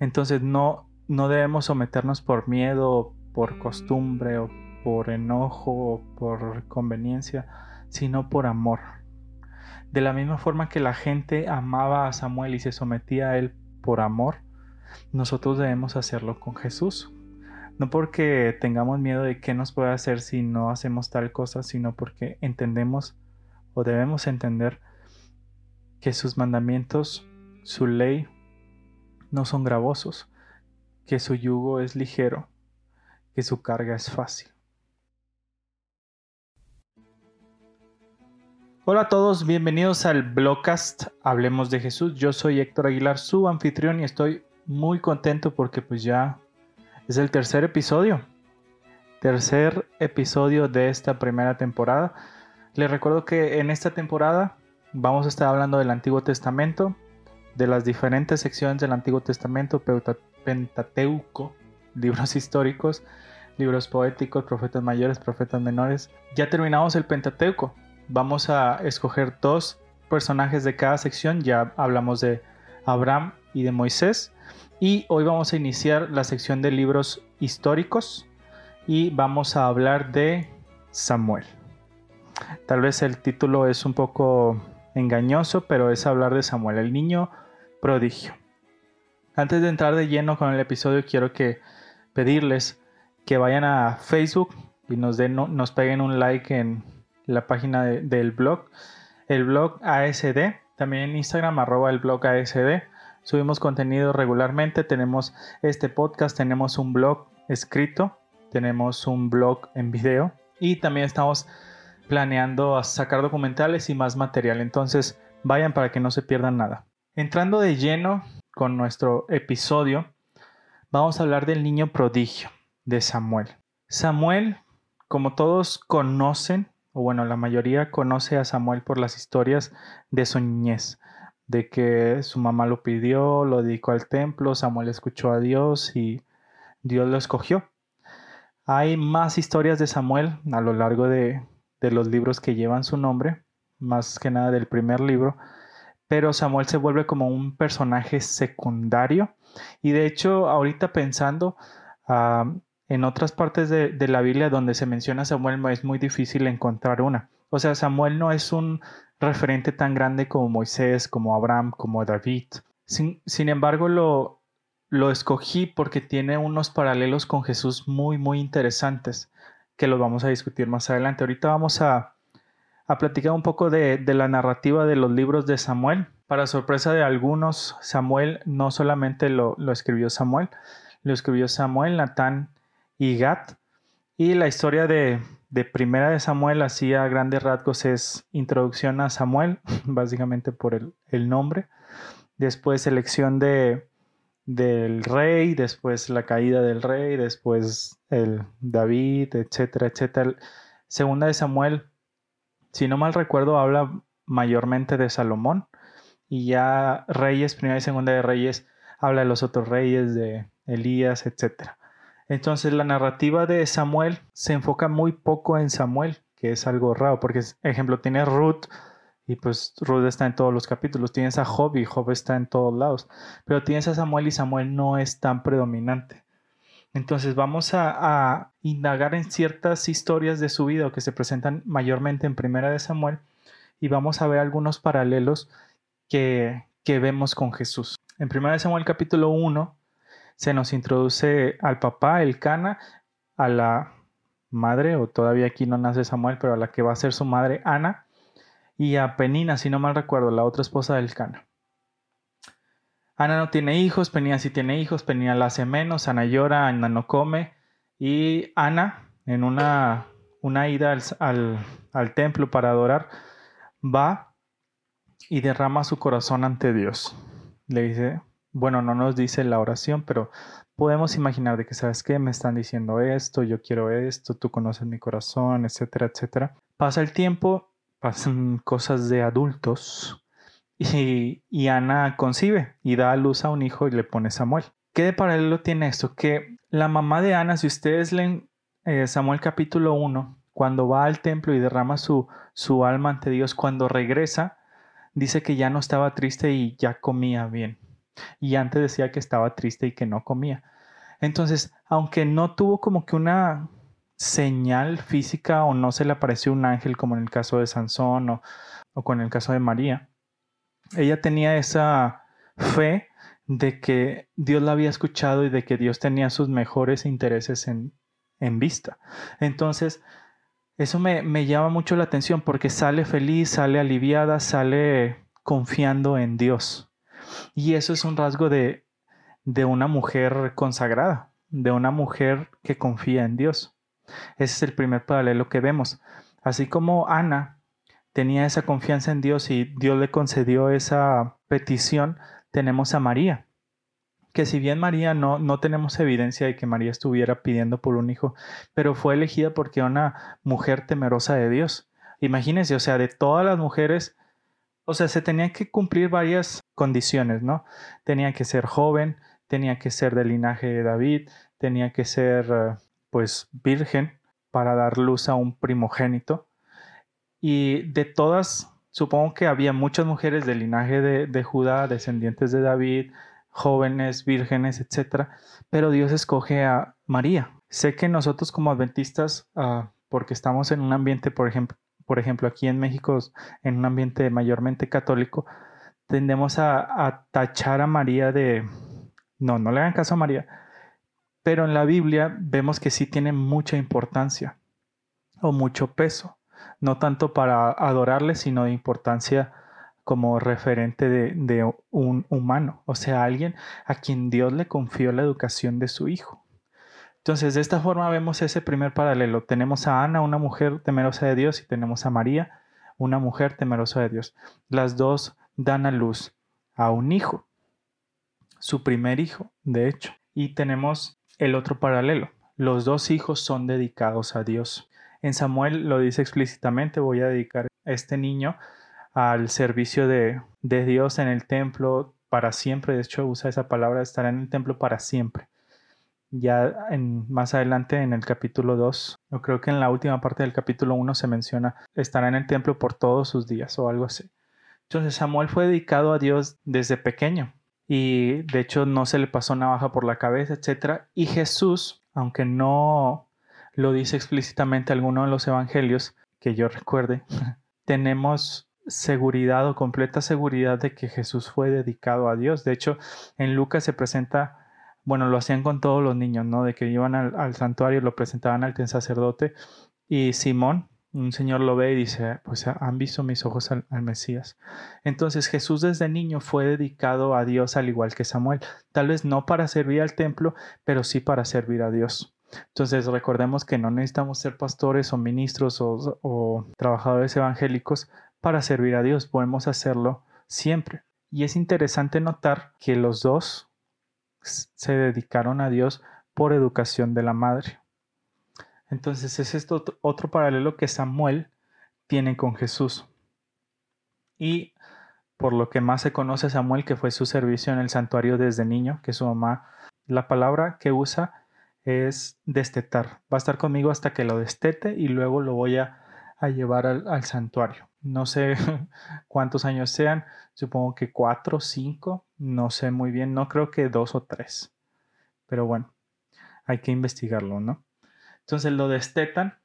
Entonces no, no debemos someternos por miedo, por costumbre o por enojo o por conveniencia, sino por amor. De la misma forma que la gente amaba a Samuel y se sometía a él por amor, nosotros debemos hacerlo con Jesús. No porque tengamos miedo de qué nos puede hacer si no hacemos tal cosa, sino porque entendemos o debemos entender que sus mandamientos, su ley, no son gravosos, que su yugo es ligero, que su carga es fácil. Hola a todos, bienvenidos al blogcast Hablemos de Jesús. Yo soy Héctor Aguilar, su anfitrión y estoy muy contento porque pues ya es el tercer episodio. Tercer episodio de esta primera temporada. Les recuerdo que en esta temporada vamos a estar hablando del Antiguo Testamento, de las diferentes secciones del Antiguo Testamento, Pentateuco, libros históricos, libros poéticos, profetas mayores, profetas menores. Ya terminamos el Pentateuco vamos a escoger dos personajes de cada sección. Ya hablamos de Abraham y de Moisés. Y hoy vamos a iniciar la sección de libros históricos y vamos a hablar de Samuel. Tal vez el título es un poco engañoso, pero es hablar de Samuel, el niño prodigio. Antes de entrar de lleno con el episodio, quiero que pedirles que vayan a Facebook y nos, den, nos peguen un like en, la página del blog, el blog ASD, también en Instagram arroba el blog ASD. Subimos contenido regularmente, tenemos este podcast, tenemos un blog escrito, tenemos un blog en video y también estamos planeando sacar documentales y más material. Entonces vayan para que no se pierdan nada. Entrando de lleno con nuestro episodio, vamos a hablar del niño prodigio de Samuel. Samuel, como todos conocen, o bueno, la mayoría conoce a Samuel por las historias de su niñez, de que su mamá lo pidió, lo dedicó al templo, Samuel escuchó a Dios y Dios lo escogió. Hay más historias de Samuel a lo largo de, de los libros que llevan su nombre, más que nada del primer libro, pero Samuel se vuelve como un personaje secundario y de hecho ahorita pensando, en otras partes de, la Biblia donde se menciona a Samuel es muy difícil encontrar una. O sea, Samuel no es un referente tan grande como Moisés, como Abraham, como David. Sin, embargo, lo, lo escogí porque tiene unos paralelos con Jesús muy, muy interesantes que los vamos a discutir más adelante. Ahorita vamos a, a platicar un poco de, la narrativa de los libros de Samuel. Para sorpresa de algunos, Samuel no solamente lo, escribió Samuel, lo escribió Samuel, Natán y Gat. Y la historia de, Primera de Samuel, así a grandes rasgos, es introducción a Samuel, básicamente por el, nombre. Después elección de, del rey, después la caída del rey, después el David, etcétera, etcétera. Segunda de Samuel, si no mal recuerdo, habla mayormente de Salomón. Y ya Reyes, primera y segunda de Reyes, habla de los otros reyes, de Elías, etcétera. Entonces la narrativa de Samuel se enfoca muy poco en Samuel, que es algo raro, porque, ejemplo, tienes Ruth y pues Ruth está en todos los capítulos, tienes a Job y Job está en todos lados, pero tienes a Samuel y Samuel no es tan predominante. Entonces vamos a, indagar en ciertas historias de su vida que se presentan mayormente en Primera de Samuel y vamos a ver algunos paralelos que, que vemos con Jesús. En Primera de Samuel capítulo 1 se nos introduce al papá, el Cana, a la madre, o todavía aquí no nace Samuel, pero a la que va a ser su madre, Ana, y a Penina, si no mal recuerdo, la otra esposa del Cana. Ana no tiene hijos, Penina sí tiene hijos, Penina la hace menos, Ana llora, Ana no come, y Ana, en una, una ida al, al templo para adorar, va y derrama su corazón ante Dios. Le dice, bueno, no nos dice la oración, pero podemos imaginar de que, ¿sabes qué? Me están diciendo esto, yo quiero esto, tú conoces mi corazón, etcétera, etcétera. Pasa el tiempo, pasan cosas de adultos y, Ana concibe y da a luz a un hijo y le pone Samuel. ¿Qué de paralelo tiene esto? Que la mamá de Ana, si ustedes leen eh, Samuel capítulo 1, cuando va al templo y derrama su, su alma ante Dios, cuando regresa, dice que ya no estaba triste y ya comía bien. y antes decía que estaba triste y que no comía. Entonces, aunque no tuvo como que una señal física o no se le apareció un ángel como en el caso de Sansón o, o con el caso de María, ella tenía esa fe de que Dios la había escuchado y de que Dios tenía sus mejores intereses en, en vista. Entonces, eso me, me, llama mucho la atención porque sale feliz, sale aliviada, sale confiando en Dios. Y eso es un rasgo de, de una mujer consagrada, de una mujer que confía en Dios. Ese es el primer paralelo que vemos. Así como Ana tenía esa confianza en Dios y Dios le concedió esa petición, tenemos a María, que si bien María no, no tenemos evidencia de que María estuviera pidiendo por un hijo, pero fue elegida porque era una mujer temerosa de Dios. Imagínense, o sea, de todas las mujeres, o sea, se tenían que cumplir varias condiciones, ¿no? Tenía que ser joven, tenía que ser del linaje de David, tenía que ser, eh, pues, virgen para dar luz a un primogénito. Y de todas, supongo que había muchas mujeres del linaje de, Judá, descendientes de David, jóvenes, vírgenes, etc. Pero Dios escoge a María. Sé que nosotros como adventistas, uh, porque estamos en un ambiente, por ejemplo, por ejemplo, aquí en México, en un ambiente mayormente católico, tendemos a, a tachar a María de, no, no le hagan caso a María, pero en la Biblia vemos que sí tiene mucha importancia o mucho peso, no tanto para adorarle, sino de importancia como referente de, un humano, o sea, alguien a quien Dios le confió la educación de su hijo. Entonces, de esta forma vemos ese primer paralelo. Tenemos a Ana, una mujer temerosa de Dios, y tenemos a María, una mujer temerosa de Dios. Las dos dan a luz a un hijo, su primer hijo, de hecho. Y tenemos el otro paralelo. Los dos hijos son dedicados a Dios. En Samuel lo dice explícitamente, voy a dedicar a este niño al servicio de, de Dios en el templo para siempre. De hecho, usa esa palabra, estará en el templo para siempre. Ya en, más adelante en el capítulo 2, yo creo que en la última parte del capítulo 1 se menciona, estará en el templo por todos sus días o algo así. Entonces Samuel fue dedicado a Dios desde pequeño y de hecho no se le pasó navaja por la cabeza, etc. Y Jesús, aunque no lo dice explícitamente alguno de los evangelios, que yo recuerde, tenemos seguridad o completa seguridad de que Jesús fue dedicado a Dios. De hecho, en Lucas se presenta, bueno, lo hacían con todos los niños, ¿no? De que iban al, santuario, lo presentaban al sacerdote y Simón, un señor lo ve y dice, pues han visto mis ojos al, al, Mesías. Entonces Jesús desde niño fue dedicado a Dios al igual que Samuel, tal vez no para servir al templo, pero sí para servir a Dios. Entonces recordemos que no necesitamos ser pastores o ministros o, trabajadores evangélicos para servir a Dios, podemos hacerlo siempre. Y es interesante notar que los dos se dedicaron a Dios por educación de la madre. Entonces es esto otro paralelo que Samuel tiene con Jesús. Y por lo que más se conoce Samuel, que fue su servicio en el santuario desde niño, que su mamá, la palabra que usa es destetar. Va a estar conmigo hasta que lo destete y luego lo voy a, llevar al santuario. No sé cuántos años sean, supongo que cuatro, cinco, no sé muy bien, no creo que dos o tres. Pero bueno, hay que investigarlo, ¿no? Entonces lo destetan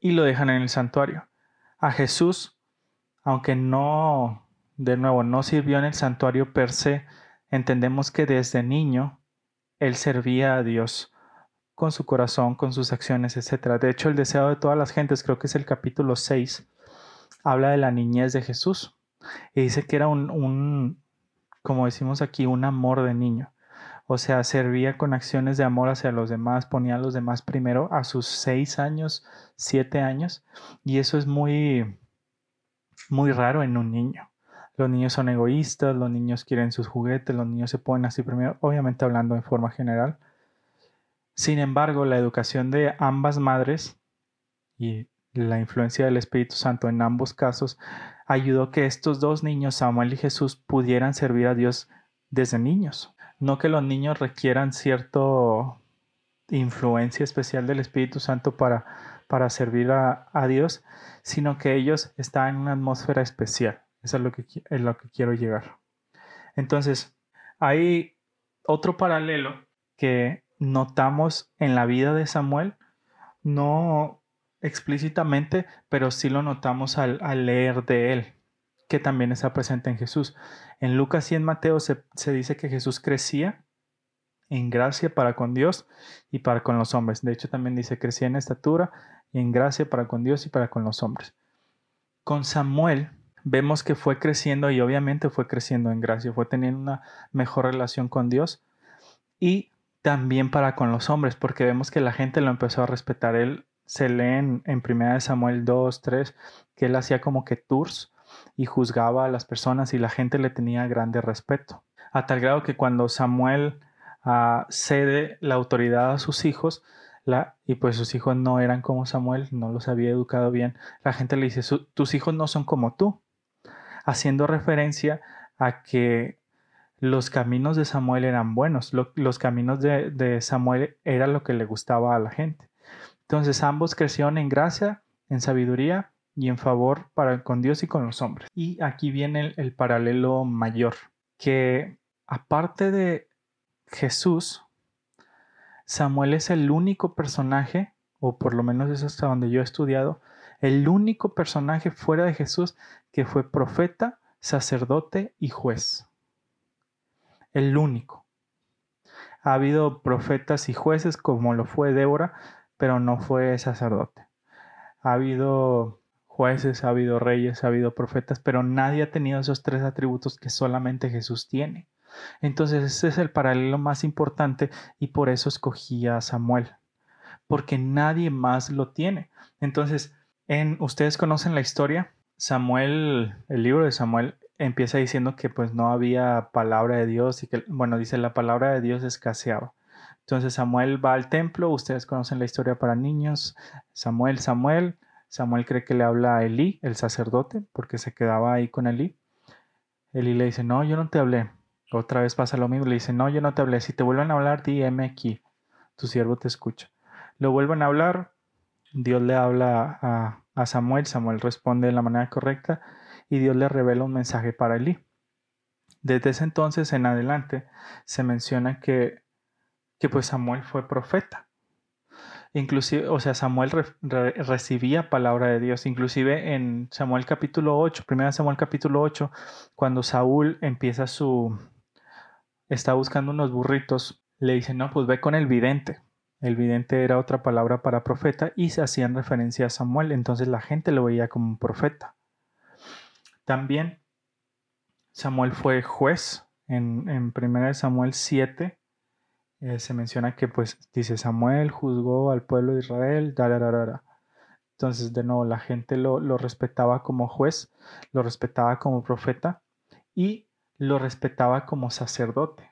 y lo dejan en el santuario. A Jesús, aunque no, de nuevo, no sirvió en el santuario per se, entendemos que desde niño él servía a Dios con su corazón, con sus acciones, etc. De hecho, el deseo de todas las gentes, creo que es el capítulo 6, habla de la niñez de Jesús y dice que era un, un, como decimos aquí, un amor de niño. O sea, servía con acciones de amor hacia los demás, ponía a los demás primero a sus seis años, siete años. Y eso es muy, muy raro en un niño. Los niños son egoístas, los niños quieren sus juguetes, los niños se ponen así primero, obviamente hablando en forma general. Sin embargo, la educación de ambas madres, y la influencia del Espíritu Santo en ambos casos ayudó que estos dos niños, Samuel y Jesús, pudieran servir a Dios desde niños. No que los niños requieran cierta influencia especial del Espíritu Santo para, para servir a, Dios, sino que ellos están en una atmósfera especial. Eso es lo que, es lo que quiero llegar. Entonces, Hay otro paralelo que notamos en la vida de Samuel, no explícitamente, pero sí lo notamos al, leer de él, que también está presente en Jesús. En Lucas y en Mateo se, se dice que Jesús crecía en gracia para con Dios y para con los hombres. De hecho, también dice crecía en estatura y en gracia para con Dios y para con los hombres. Con Samuel vemos que fue creciendo y obviamente fue creciendo en gracia, fue teniendo una mejor relación con Dios y también para con los hombres, porque vemos que la gente lo empezó a respetar. Él se lee en, en 1 Samuel 2, 3, que él hacía como que tours y juzgaba a las personas y la gente le tenía grande respeto. A tal grado que cuando Samuel uh, cede la autoridad a sus hijos, la, y pues sus hijos no eran como Samuel, no los había educado bien, la gente le dice, tus hijos no son como tú, haciendo referencia a que los caminos de Samuel eran buenos, los caminos de, Samuel era lo que le gustaba a la gente. Entonces ambos crecieron en gracia, en sabiduría y en favor para con Dios y con los hombres. Y aquí viene el, paralelo mayor, que aparte de Jesús, Samuel es el único personaje, o por lo menos es hasta donde yo he estudiado, el único personaje fuera de Jesús que fue profeta, sacerdote y juez. El único. Ha habido profetas y jueces como lo fue Débora, pero no fue sacerdote. Ha habido jueces, ha habido reyes, ha habido profetas, pero nadie ha tenido esos tres atributos que solamente Jesús tiene. Entonces ese es el paralelo más importante y por eso escogí a Samuel, porque nadie más lo tiene. Entonces, en, ustedes conocen la historia, Samuel, el libro de Samuel empieza diciendo que pues no había palabra de Dios y que, bueno, dice la palabra de Dios escaseaba. Entonces Samuel va al templo, ustedes conocen la historia para niños, Samuel, Samuel, Samuel cree que le habla a Elí, el sacerdote, porque se quedaba ahí con Elí. Elí le dice, no, yo no te hablé. Otra vez pasa lo mismo, le dice, no, yo no te hablé. Si te vuelven a hablar, dime aquí, tu siervo te escucha. Lo vuelven a hablar, Dios le habla a, a Samuel, Samuel responde de la manera correcta y Dios le revela un mensaje para Elí. Desde ese entonces en adelante se menciona que, que pues Samuel fue profeta. Inclusive, o sea, Samuel recibía palabra de Dios. Inclusive en Samuel capítulo 8, primera Samuel capítulo 8, cuando Saúl empieza su... está buscando unos burritos, le dice, no, pues ve con el vidente. El vidente era otra palabra para profeta y se hacían referencia a Samuel, entonces la gente lo veía como un profeta. También Samuel fue juez en, en 1 Samuel 7. Eh, se menciona que pues dice Samuel juzgó al pueblo de Israel, entonces de nuevo la gente lo, lo respetaba como juez, lo respetaba como profeta y lo respetaba como sacerdote.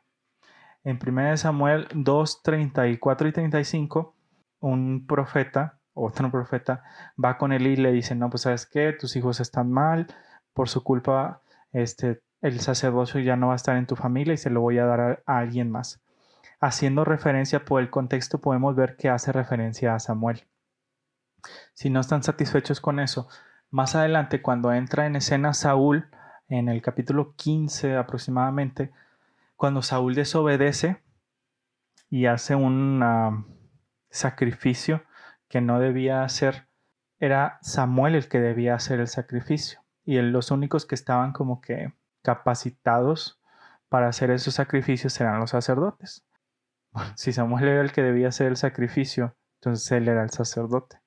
En 1 Samuel 2, 34 y 35, un profeta, otro profeta, va con él y le dice, no, pues sabes qué, tus hijos están mal, por su culpa, este, el sacerdocio ya no va a estar en tu familia y se lo voy a dar a, alguien más. Haciendo referencia por el contexto, podemos ver que hace referencia a Samuel. Si no están satisfechos con eso, más adelante, cuando entra en escena Saúl, en el capítulo 15 aproximadamente, cuando Saúl desobedece y hace un ah, sacrificio que no debía hacer, era Samuel el que debía hacer el sacrificio. Y los únicos que estaban como que capacitados para hacer esos sacrificios eran los sacerdotes. si Samuel era el que debía hacer el sacrificio, entonces él era el sacerdote.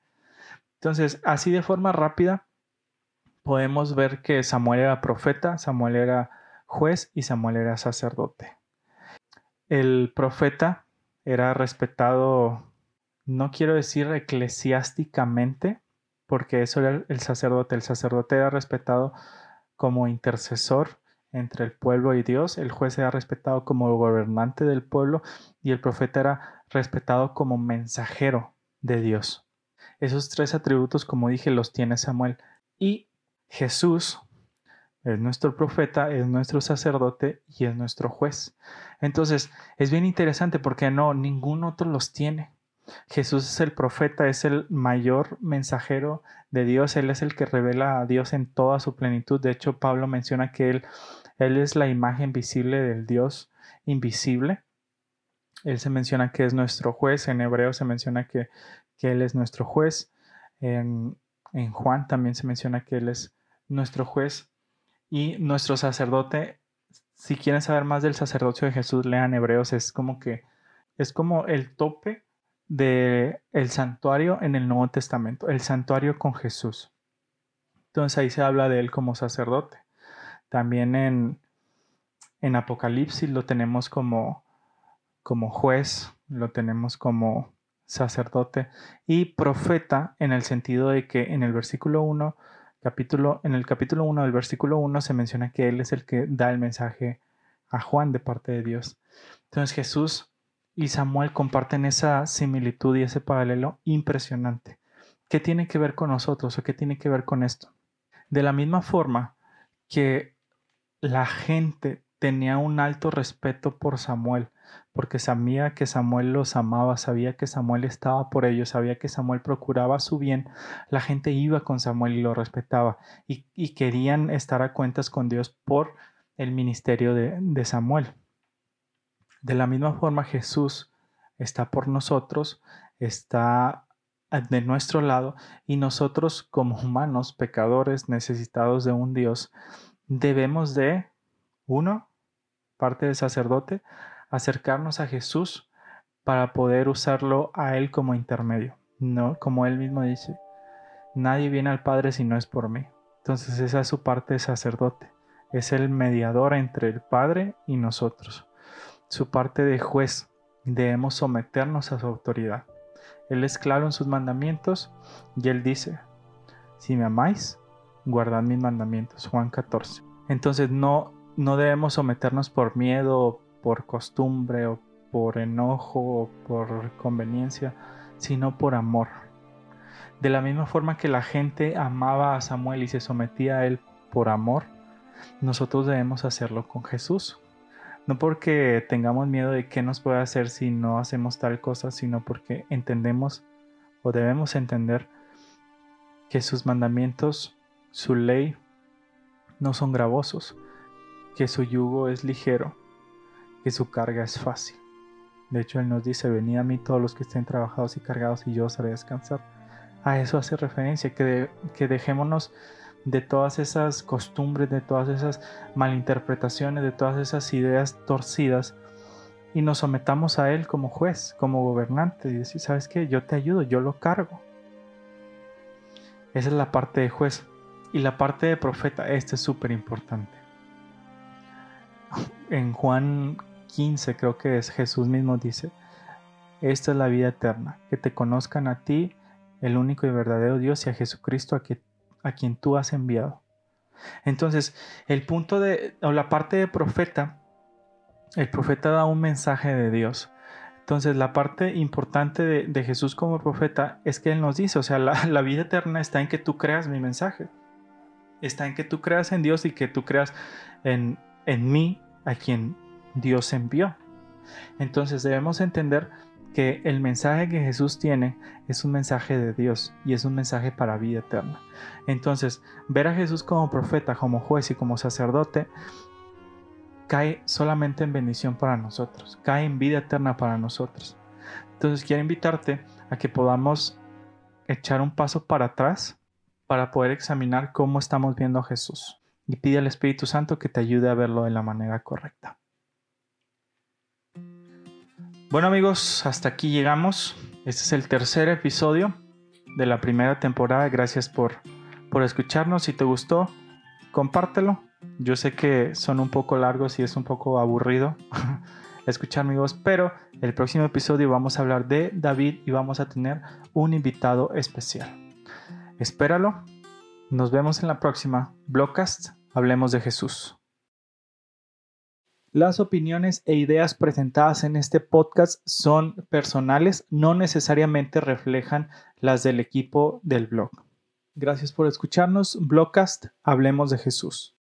Entonces, así de forma rápida, podemos ver que Samuel era profeta, Samuel era juez y Samuel era sacerdote. El profeta era respetado, no quiero decir eclesiásticamente, porque eso era el sacerdote. El sacerdote era respetado como intercesor entre el pueblo y Dios, el juez era respetado como gobernante del pueblo y el profeta era respetado como mensajero de Dios. Esos tres atributos, como dije, los tiene Samuel. Y Jesús es nuestro profeta, es nuestro sacerdote y es nuestro juez. Entonces, es bien interesante porque no, ningún otro los tiene. Jesús es el profeta, es el mayor mensajero de Dios, Él es el que revela a Dios en toda su plenitud. De hecho, Pablo menciona que Él, él es la imagen visible del Dios invisible. Él se menciona que es nuestro juez, en hebreo se menciona que, Él es nuestro juez, en, en Juan también se menciona que Él es nuestro juez y nuestro sacerdote. Si quieren saber más del sacerdocio de Jesús, lean Hebreos, es como que es como el tope de el santuario en el Nuevo Testamento, el santuario con Jesús. Entonces ahí se habla de él como sacerdote. También en, en Apocalipsis lo tenemos como, como juez, lo tenemos como sacerdote y profeta en el sentido de que en el versículo 1, capítulo, en el capítulo 1 del versículo 1 se menciona que él es el que da el mensaje a Juan de parte de Dios. Entonces Jesús y Samuel comparten esa similitud y ese paralelo impresionante. ¿Qué tiene que ver con nosotros o qué tiene que ver con esto? De la misma forma que la gente tenía un alto respeto por Samuel, porque sabía que Samuel los amaba, sabía que Samuel estaba por ellos, sabía que Samuel procuraba su bien, la gente iba con Samuel y lo respetaba y, querían estar a cuentas con Dios por el ministerio de, de Samuel. De la misma forma Jesús está por nosotros, está de nuestro lado y nosotros como humanos, pecadores, necesitados de un Dios, debemos de, uno, parte del sacerdote, acercarnos a Jesús para poder usarlo a Él como intermedio. No, como Él mismo dice, nadie viene al Padre si no es por mí. Entonces esa es su parte de sacerdote. Es el mediador entre el Padre y nosotros. Su parte de juez. Debemos someternos a su autoridad. Él es claro en sus mandamientos y Él dice, si me amáis, guardad mis mandamientos. Juan 14. Entonces no, no debemos someternos por miedo, por costumbre o por enojo o por conveniencia, sino por amor. De la misma forma que la gente amaba a Samuel y se sometía a él por amor, nosotros debemos hacerlo con Jesús. No porque tengamos miedo de qué nos puede hacer si no hacemos tal cosa, sino porque entendemos o debemos entender que sus mandamientos, su ley, no son gravosos, que su yugo es ligero, que su carga es fácil. De hecho, Él nos dice, venid a mí todos los que estén trabajados y cargados y yo os haré descansar. A eso hace referencia, que, que dejémonos de todas esas costumbres, de todas esas malinterpretaciones, de todas esas ideas torcidas y nos sometamos a Él como juez, como gobernante y decir, ¿sabes qué? Yo te ayudo, yo lo cargo. Esa es la parte de juez. Y la parte de profeta, este es súper importante. En Juan 15 creo que es Jesús mismo dice, esta es la vida eterna, que te conozcan a ti, el único y verdadero Dios, y a Jesucristo a que a quien tú has enviado. Entonces, el punto de, o la parte de profeta, el profeta da un mensaje de Dios. Entonces, la parte importante de, Jesús como profeta es que Él nos dice, o sea, la, vida eterna está en que tú creas mi mensaje. Está en que tú creas en Dios y que tú creas en, en mí, a quien Dios envió. Entonces, debemos entender que el mensaje que Jesús tiene es un mensaje de Dios y es un mensaje para vida eterna. Entonces, ver a Jesús como profeta, como juez y como sacerdote cae solamente en bendición para nosotros, cae en vida eterna para nosotros. Entonces, quiero invitarte a que podamos echar un paso para atrás para poder examinar cómo estamos viendo a Jesús y pide al Espíritu Santo que te ayude a verlo de la manera correcta. Bueno amigos, hasta aquí llegamos. Este es el tercer episodio de la primera temporada. Gracias por, por escucharnos. Si te gustó, compártelo. Yo sé que son un poco largos y es un poco aburrido escuchar mi voz, pero el próximo episodio vamos a hablar de David y vamos a tener un invitado especial. Espéralo. Nos vemos en la próxima. Blogcast. Hablemos de Jesús. Las opiniones e ideas presentadas en este podcast son personales, no necesariamente reflejan las del equipo del blog. Gracias por escucharnos. Blogcast, hablemos de Jesús.